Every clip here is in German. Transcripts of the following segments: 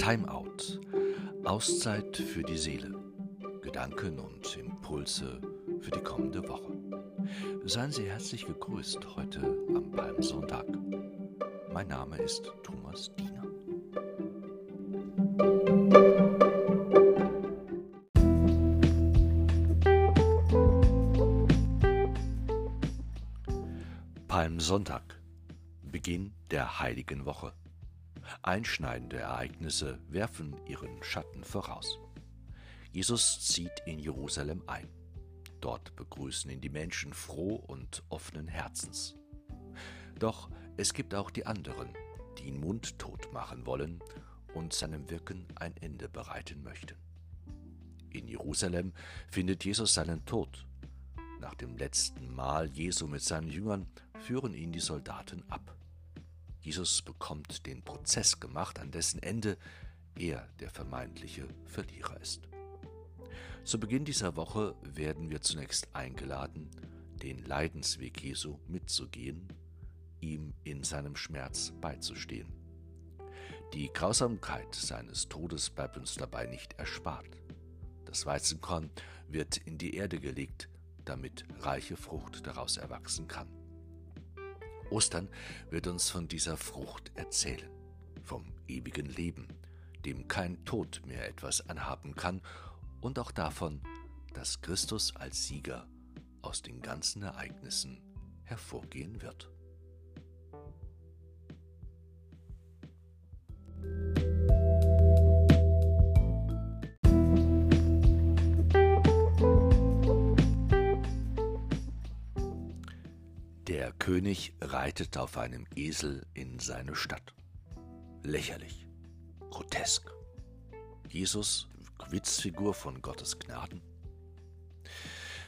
Timeout. Auszeit für die Seele. Gedanken und Impulse für die kommende Woche. Seien Sie herzlich gegrüßt heute am Palmsonntag. Mein Name ist Thomas Diener. Palmsonntag. Beginn der heiligen Woche. Einschneidende Ereignisse werfen ihren Schatten voraus. Jesus zieht in Jerusalem ein. Dort begrüßen ihn die Menschen froh und offenen Herzens. Doch es gibt auch die anderen, die ihn mundtot machen wollen und seinem Wirken ein Ende bereiten möchten. In Jerusalem findet Jesus seinen Tod. Nach dem letzten Mal Jesu mit seinen Jüngern führen ihn die Soldaten ab. Jesus bekommt den Prozess gemacht, an dessen Ende er der vermeintliche Verlierer ist. Zu Beginn dieser Woche werden wir zunächst eingeladen, den Leidensweg Jesu mitzugehen, ihm in seinem Schmerz beizustehen. Die Grausamkeit seines Todes bleibt uns dabei nicht erspart. Das Weizenkorn wird in die Erde gelegt, damit reiche Frucht daraus erwachsen kann. Ostern wird uns von dieser Frucht erzählen, vom ewigen Leben, dem kein Tod mehr etwas anhaben kann, und auch davon, dass Christus als Sieger aus den ganzen Ereignissen hervorgehen wird. König reitet auf einem Esel in seine Stadt. Lächerlich, grotesk. Jesus, Witzfigur von Gottes Gnaden.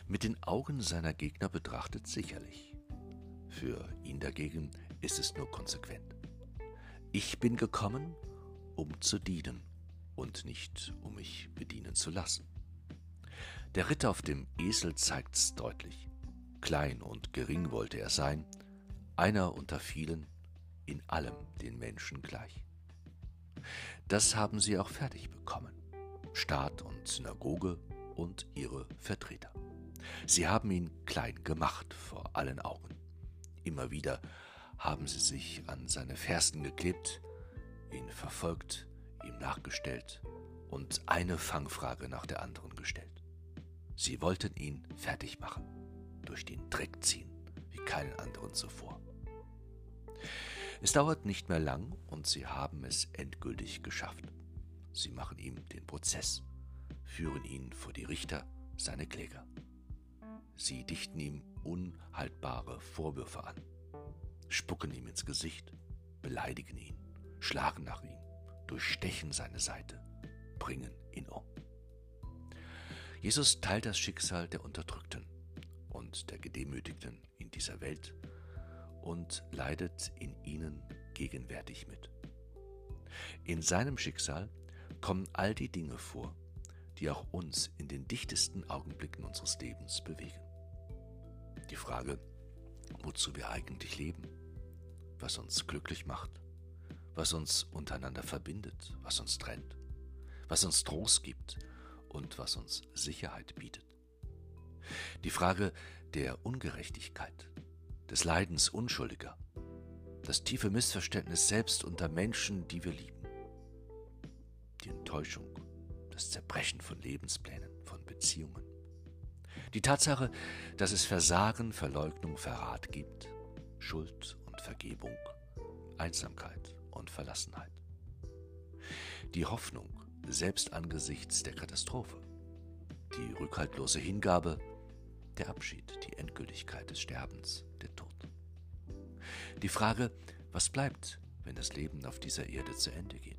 Mit den Augen seiner Gegner betrachtet sicherlich. Für ihn dagegen ist es nur konsequent. Ich bin gekommen, um zu dienen und nicht um mich bedienen zu lassen. Der Ritter auf dem Esel zeigt's deutlich. Klein und gering wollte er sein, einer unter vielen, in allem den Menschen gleich. Das haben sie auch fertig bekommen, Staat und Synagoge und ihre Vertreter. Sie haben ihn klein gemacht vor allen Augen. Immer wieder haben sie sich an seine Fersen geklebt, ihn verfolgt, ihm nachgestellt und eine Fangfrage nach der anderen gestellt. Sie wollten ihn fertig machen durch den Dreck ziehen, wie keinen anderen zuvor. Es dauert nicht mehr lang und sie haben es endgültig geschafft. Sie machen ihm den Prozess, führen ihn vor die Richter, seine Kläger. Sie dichten ihm unhaltbare Vorwürfe an, spucken ihm ins Gesicht, beleidigen ihn, schlagen nach ihm, durchstechen seine Seite, bringen ihn um. Jesus teilt das Schicksal der Unterdrückten und der Gedemütigten in dieser Welt und leidet in ihnen gegenwärtig mit. In seinem Schicksal kommen all die Dinge vor, die auch uns in den dichtesten Augenblicken unseres Lebens bewegen. Die Frage, wozu wir eigentlich leben, was uns glücklich macht, was uns untereinander verbindet, was uns trennt, was uns Trost gibt und was uns Sicherheit bietet. Die Frage der Ungerechtigkeit, des Leidens Unschuldiger, das tiefe Missverständnis selbst unter Menschen, die wir lieben, die Enttäuschung, das Zerbrechen von Lebensplänen, von Beziehungen, die Tatsache, dass es Versagen, Verleugnung, Verrat gibt, Schuld und Vergebung, Einsamkeit und Verlassenheit. Die Hoffnung, selbst angesichts der Katastrophe, die rückhaltlose Hingabe, der Abschied, die Endgültigkeit des Sterbens, der Tod. Die Frage, was bleibt, wenn das Leben auf dieser Erde zu Ende geht?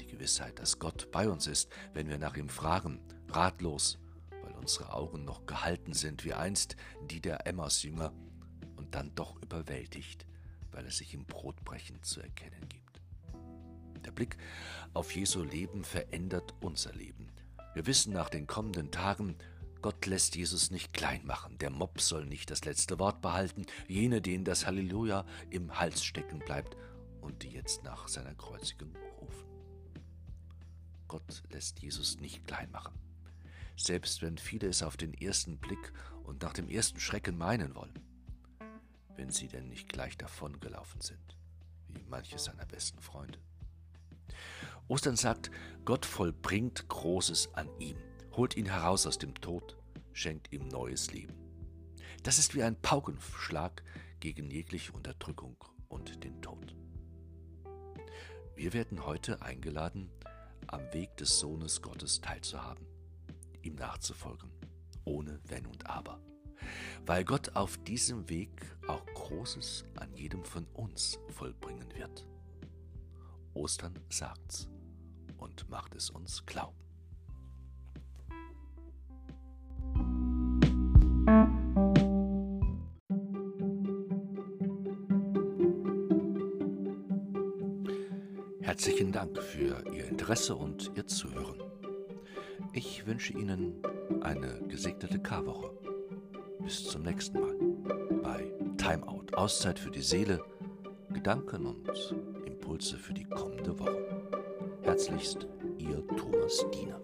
Die Gewissheit, dass Gott bei uns ist, wenn wir nach ihm fragen, ratlos, weil unsere Augen noch gehalten sind wie einst die der Emmaus-Jünger und dann doch überwältigt, weil es sich im Brotbrechen zu erkennen gibt. Der Blick auf Jesu Leben verändert unser Leben. Wir wissen nach den kommenden Tagen, Gott lässt Jesus nicht klein machen. Der Mob soll nicht das letzte Wort behalten, jene, denen das Halleluja im Hals stecken bleibt und die jetzt nach seiner Kreuzigung rufen. Gott lässt Jesus nicht klein machen. Selbst wenn viele es auf den ersten Blick und nach dem ersten Schrecken meinen wollen. Wenn sie denn nicht gleich davongelaufen sind, wie manche seiner besten Freunde. Ostern sagt, Gott vollbringt Großes an ihm, holt ihn heraus aus dem Tod, schenkt ihm neues Leben. Das ist wie ein Paukenschlag gegen jegliche Unterdrückung und den Tod. Wir werden heute eingeladen, am Weg des Sohnes Gottes teilzuhaben, ihm nachzufolgen, ohne Wenn und Aber, weil Gott auf diesem Weg auch Großes an jedem von uns vollbringen wird. Ostern sagt's und macht es uns glauben. Herzlichen Dank für Ihr Interesse und Ihr Zuhören. Ich wünsche Ihnen eine gesegnete Karwoche. Bis zum nächsten Mal bei Timeout, Auszeit für die Seele, Gedanken und Impulse für die kommende Woche. Herzlichst, Ihr Thomas Diener.